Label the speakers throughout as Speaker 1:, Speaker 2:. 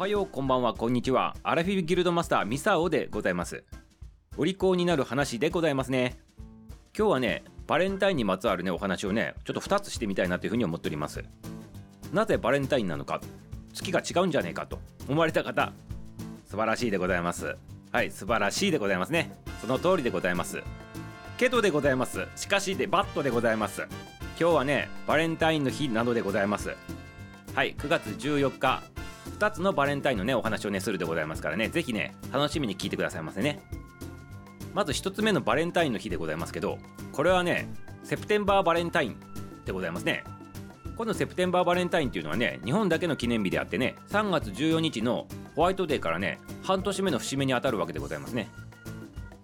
Speaker 1: はようこんばんはこんにちは。アラフィフギルドマスターミサオでございます。お利口になる話でございますね。今日はねバレンタインにまつわるねお話をねちょっと2つしてみたいなというふうに思っております。なぜバレンタインなのか月が違うんじゃねえかと思われた方素晴らしいでございます。はい素晴らしいでございますね。その通りでございます。けどでございます。しかしでバットでございます。今日はねバレンタインの日などでございます。はい9月14日。2つのバレンタインのねお話をねするでございますからね。是非ね楽しみに聞いてくださいませね。まず1つ目のバレンタインの日でございますけどこれはねセプテンバーバレンタインでございますね。このセプテンバーバレンタインっていうのはね日本だけの記念日であってね3月14日のホワイトデーからね半年目の節目にあたるわけでございますね。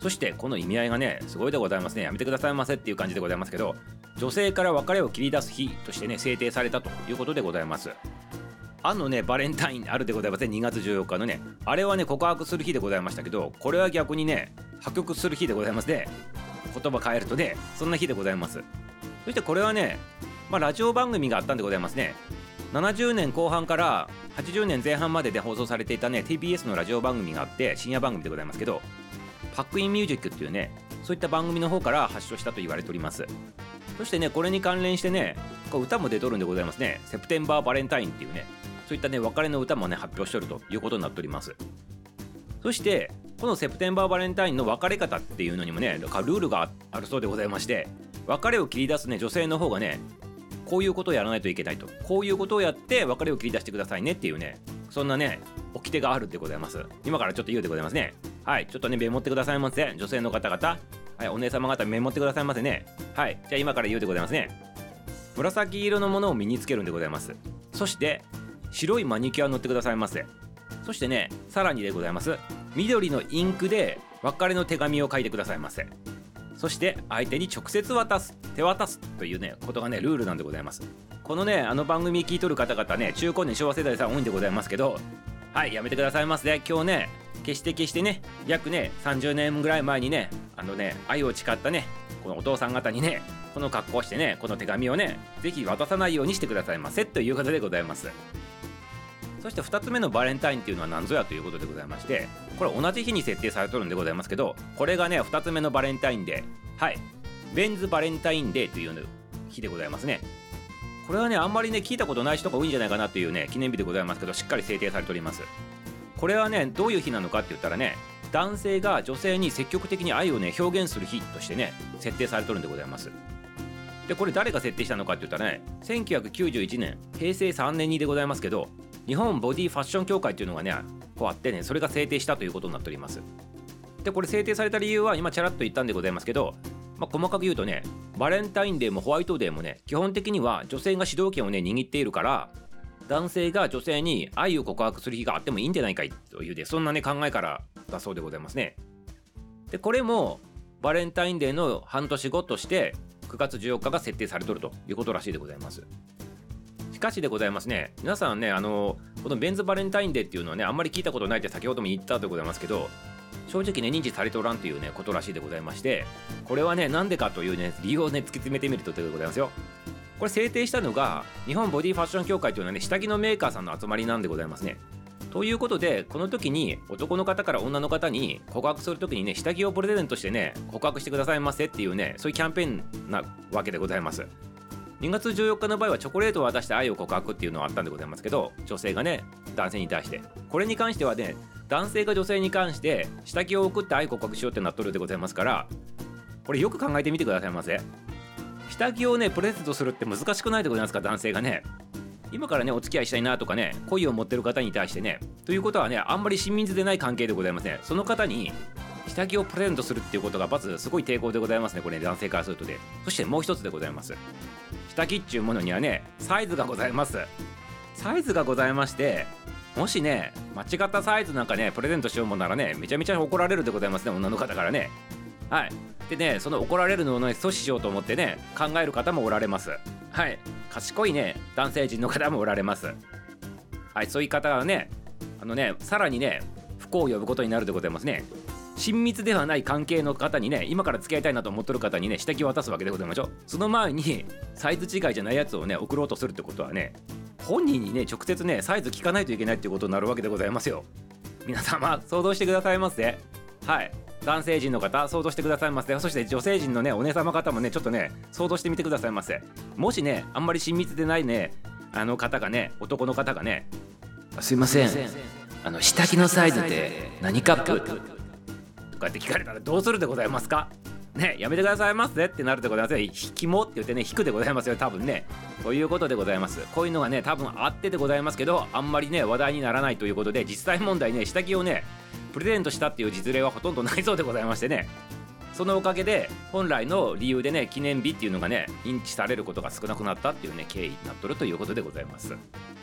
Speaker 1: そしてこの意味合いがねすごいでございますね。やめてくださいませっていう感じでございますけど女性から別れを切り出す日としてね制定されたということでございます。あのねバレンタインあるでございません、2月14日のね。あれはね告白する日でございましたけどこれは逆にね破局する日でございますね。言葉変えるとねそんな日でございます。そしてこれはねまあラジオ番組があったんでございますね。70年後半から80年前半までで放送されていたね TBS のラジオ番組があって深夜番組でございますけどパックインミュージックっていうねそういった番組の方から発祥したと言われております。そしてねこれに関連してね歌も出とるんでございますね。セプテンバーバレンタインっていうね。そういったね別れの歌もね発表しておるということになっております。そしてこのセプテンバーバレンタインの別れ方っていうのにもねルールがあるそうでございまして別れを切り出すね女性の方がねこういうことをやらないといけないと。こういうことをやって別れを切り出してくださいねっていうねそんなね掟があるでございます。今からちょっと言うでございますね。はいちょっとねメモってくださいませ女性の方々。はいお姉様方メモってくださいませね。はいじゃあ今から言うでございますね。紫色のものを身につけるんでございます。そして白いマニキュア塗ってくださいませ。そしてねさらにでございます。緑のインクで別れの手紙を書いてくださいませ。そして相手に直接渡す手渡すというねことがねルールなんでございます。このねあの番組聞いとる方々ね中高年昭和世代さん多いんでございますけどはいやめてくださいませ、ね、今日ね決して決してね約ね30年ぐらい前にねあのね愛を誓ったねこのお父さん方にねこの格好してねこの手紙をね是非渡さないようにしてくださいませということでございます。そして2つ目のバレンタインっていうのは何ぞやということでございましてこれ同じ日に設定されとるんでございますけどこれがね2つ目のバレンタインデーはいベンズバレンタインデーという日でございますね。これはねあんまりね聞いたことない人が多いんじゃないかなというね記念日でございますけどしっかり制定されております。これはねどういう日なのかって言ったらね男性が女性に積極的に愛をね表現する日としてね設定されとるんでございます。でこれ誰が設定したのかって言ったらね1991年平成3年にでございますけど日本ボディファッション協会っていうのがねこうあってねそれが制定したということになっております。でこれ制定された理由は今チャラッと言ったんでございますけど、まあ、細かく言うとねバレンタインデーもホワイトデーもね基本的には女性が主導権をね握っているから男性が女性に愛を告白する日があってもいいんじゃないかいというでそんなね考えからだそうでございますね。でこれもバレンタインデーの半年後として9月14日が設定されとるということらしいでございます。しかしでございますね皆さんねあのこのベンズバレンタインデーっていうのはねあんまり聞いたことないって先ほども言ったでございますけど正直ね認知されておらんというねことらしいでございましてこれはねなんでかというね理由をね突き詰めてみるとでございますよ。これ制定したのが日本ボディファッション協会というのはね下着のメーカーさんの集まりなんでございますね。ということでこの時に男の方から女の方に告白する時にね下着をプレゼントしてね告白してくださいませっていうねそういうキャンペーンなわけでございます。2月14日の場合はチョコレートを渡して愛を告白っていうのはあったんでございますけど女性がね男性に対して。これに関してはね男性が女性に関して下着を送って愛告白しようってなっとるでございますからこれよく考えてみてくださいませ。下着をねプレゼントするって難しくないでございますか男性がね。今からねお付き合いしたいなとかね恋を持ってる方に対してねということはねあんまり親密でない関係でございますね。その方に下着をプレゼントするっていうことがまずすごい抵抗でございますね。これ、ね、男性からするとでそしてもう一つでございます。下着っちゅうものにはねサイズがございます。サイズがございましてもしね間違ったサイズなんかねプレゼントしようもんならねめちゃめちゃ怒られるでございますね。女の方からね。はい。でねその怒られるのをね阻止しようと思ってね考える方もおられます。はい。賢いね男性陣の方もおられます。はいそういう方がねあのねさらにね不幸を呼ぶことになるでございますね。親密ではない関係の方にね今から付き合いたいなと思ってる方にね下着を渡すわけでございましょうその前にサイズ違いじゃないやつをね送ろうとするってことはね本人にね直接ねサイズ聞かないといけないっていうことになるわけでございますよ。皆様想像してくださいませ。はい。男性陣の方想像してくださいませ。そして女性陣のねお姉様方もねちょっとね想像してみてくださいませ。もしねあんまり親密でないねあの方がね男の方がね。すいません。あの下着のサイズって何カップ？とかって聞かれたらどうするでございますか？ねやめてくださいませ。ってなるでございますよ。引きも？って言ってね引くでございますよ多分ね。ということでございます。こういうのがね多分あってでございますけどあんまりね話題にならないということで実際問題ね下着をねプレゼントしたっていう実例はほとんどないそうでございましてね。そのおかげで本来の理由でね記念日っていうのがね認知されることが少なくなったっていうね経緯になっとるということでございます。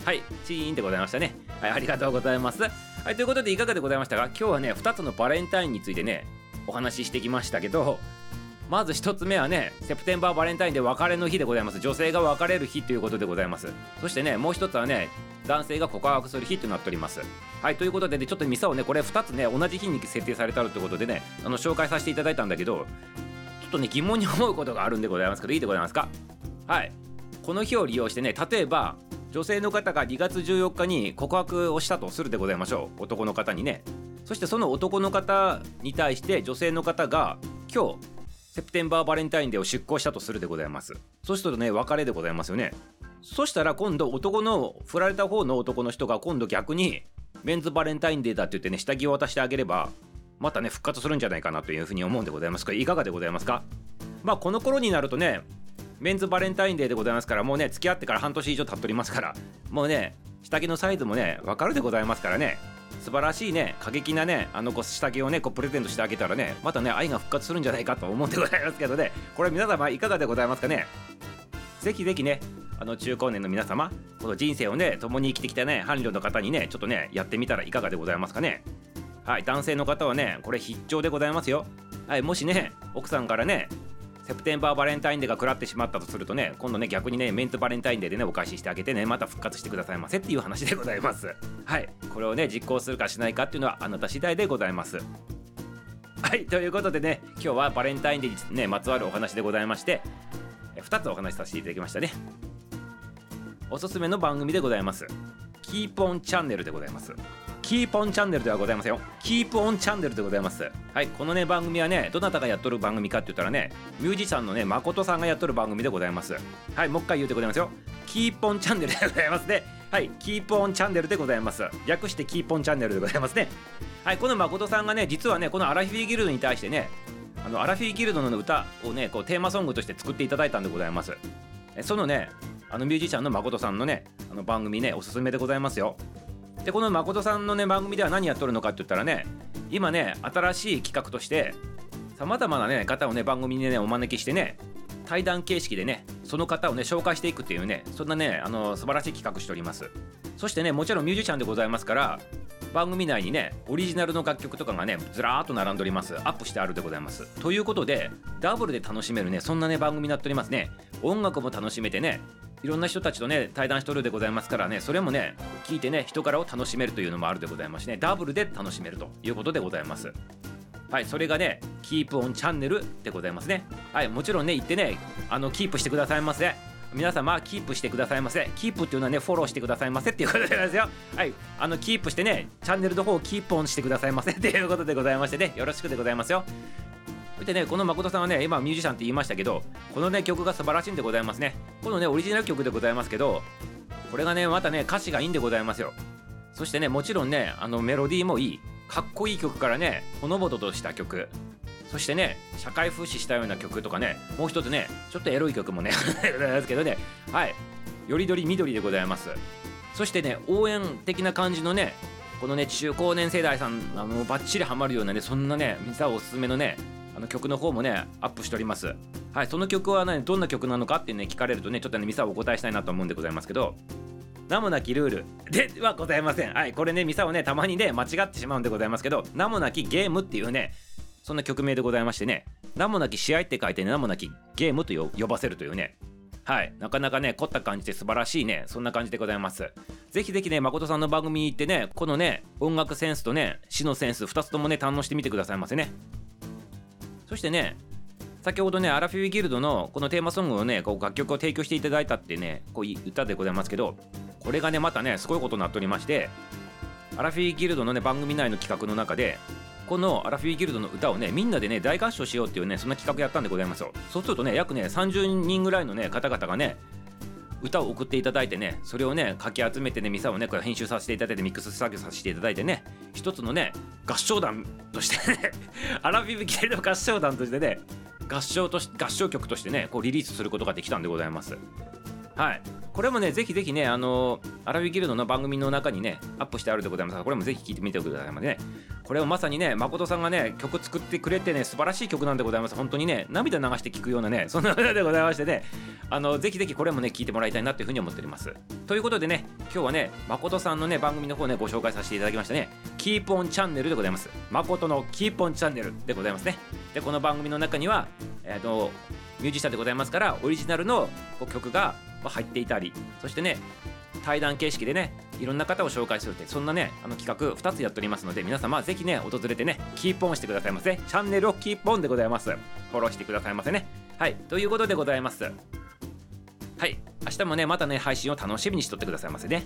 Speaker 1: はいチーンでございましたね。はいありがとうございます。はいということでいかがでございましたか？今日はね2つのバレンタインについてねお話ししてきましたけどまず1つ目はねセプテンバーバレンタインで別れの日でございます。女性が別れる日ということでございます。そしてねもう1つはね男性が告白する日となっております。はいということで、ね、ちょっとミサをねこれ2つね同じ日に設定されたということでねあの紹介させていただいたんだけどちょっとね疑問に思うことがあるんでございますけどいいでございますか？はい。この日を利用してね例えば女性の方が2月14日に告白をしたとするでございましょう。男の方にね。そしてその男の方に対して女性の方が今日セプテンバーバレンタインデーを出航したとするでございます。そうするとね別れでございますよね。そしたら今度男の振られた方の男の人が今度逆にメンズバレンタインデーだって言ってね下着を渡してあげればまたね復活するんじゃないかなというふうに思うんでございますがいかがでございますか？まあこの頃になるとねメンズバレンタインデーでございますからもうね付き合ってから半年以上経っておりますからもうね下着のサイズもね分かるでございますからね。素晴らしいね過激なねあの下着をねこうプレゼントしてあげたらねまたね愛が復活するんじゃないかと思うんでございますけどね。これ皆様いかがでございますかね？ぜひぜひねあの中高年の皆様この人生をね共に生きてきたね伴侶の方にねちょっとねやってみたらいかがでございますかね。はい男性の方はねこれ必聴でございますよ。はいもしね奥さんからねセプテンバーバレンタインデーが食らってしまったとするとね今度ね逆にねメンツバレンタインデーでねお返ししてあげてねまた復活してくださいませっていう話でございます。はいこれをね実行するかしないかっていうのはあなた次第でございます。はいということでね今日はバレンタインデーにねまつわるお話でございまして2つお話しさせていただきましたね。おすすめの番組でございますキープオンチャンネルでございますキープオンチャンネルではございませんよ。キープオンチャンネルでございます。はい、このね、番組はね、どなたがやっとる番組かって言ったらね、ミュージシャンのね、誠さんがやっとる番組でございます。はい、もう一回言うてございますよ。キープオンチャンネルでございますね。はい、キープオンチャンネルでございます。略してキープオンチャンネルでございますね。はい、この誠さんがね、実はね、このアラフィフギルドに対してね、あのアラフィフギルドの歌をね、こうテーマソングとして作っていただいたんでございます。そのね、あのミュージシャンの誠さんのね、あの番組ね、おすすめでございますよ。でこの誠さんのね番組では何やっとるのかって言ったらね今ね新しい企画としてさまざまなね方をね番組にねお招きしてね対談形式でねその方をね紹介していくっていうねそんなねあの素晴らしい企画しております。そしてねもちろんミュージシャンでございますから番組内にねオリジナルの楽曲とかがねずらーっと並んでおります。アップしてあるでございます。ということでダブルで楽しめるねそんなね番組になっておりますね。音楽も楽しめてねいろんな人たちとね対談しとるでございますからねそれもね聞いてね人からを楽しめるというのもあるでございますしねダブルで楽しめるということでございます。はいそれがねキープオンチャンネルでございますね。はいもちろんね行ってねあのキープしてくださいませ。皆様キープしてくださいませ。キープっていうのはねフォローしてくださいませっていうことでございますよ。はいあのキープしてねチャンネルの方をキープオンしてくださいませ っていうことでございましてねよろしくでございますよ。そしてね、この誠さんはね、今ミュージシャンって言いましたけど、このね、曲が素晴らしいんでございますね。このね、オリジナル曲でございますけど、これがね、またね、歌詞がいいんでございますよ。そしてね、もちろんね、あのメロディーもいい。かっこいい曲からね、ほのぼととした曲。そしてね、社会風刺したような曲とかね、もう一つね、ちょっとエロい曲もね、ございますけどね、はい。よりどり緑でございます。そしてね、応援的な感じのね、このね、中高年世代さん、あの、バッチリハマるようなね、そんなね、ミサおすすめのね、あの曲の方もねアップしております。はいその曲はねどんな曲なのかってね聞かれるとねちょっとねミサをお答えしたいなと思うんでございますけど名もなきルール ではございません。はいこれねミサをねたまにね間違ってしまうんでございますけど名もなきゲームっていうねそんな曲名でございましてね名もなき試合って書いて、ね、名もなきゲームと呼ばせるというね。はいなかなかね凝った感じで素晴らしいねそんな感じでございます。ぜひぜひね誠さんの番組に行ってねこのね音楽センスとね詩のセンス2つともね堪能してみてくださいませね。そしてね先ほどねアラフィフギルドのこのテーマソングをねこう楽曲を提供していただいたってねこう言ったでございますけどこれがねまたねすごいことになっておりましてアラフィーギルドのね番組内の企画の中でこのアラフィーギルドの歌をねみんなでね大合唱しようっていうねそんな企画やったんでございますよ。そうするとね約ね30人ぐらいのね方々がね歌を送っていただいてねそれをねかき集めてねミサをねこれ編集させていただいてミックス作業させていただいてね一つのね合唱団としてね アラビブ系の合唱団としてね合唱とし合唱曲としてねこうリリースすることができたんでございます。はい。これもねぜひぜひねあのアラビギルドの番組の中にねアップしてあるでございますからこれもぜひ聴いてみてくださいまね。これをまさにね誠さんがね曲作ってくれてね素晴らしい曲なんでございます。本当にね涙流して聴くようなねそんな歌でございましてね。あのぜひぜひこれもね聴いてもらいたいなというふうに思っております。ということでね今日はね誠さんのね番組の方ねご紹介させていただきましたね。キーポンチャンネルでございます。誠のキーポンチャンネルでございますね。でこの番組の中にはえっ、ー、とミュージシャンでございますからオリジナルの曲が入っていたりそしてね対談形式でねいろんな方を紹介するってそんなねあの企画2つやっておりますので皆様ぜひね訪れてねキーポンしてくださいませ。チャンネルをキーポンでございます。フォローしてくださいませね。はいということでございます。はい明日もねまたね配信を楽しみにしとってくださいませね。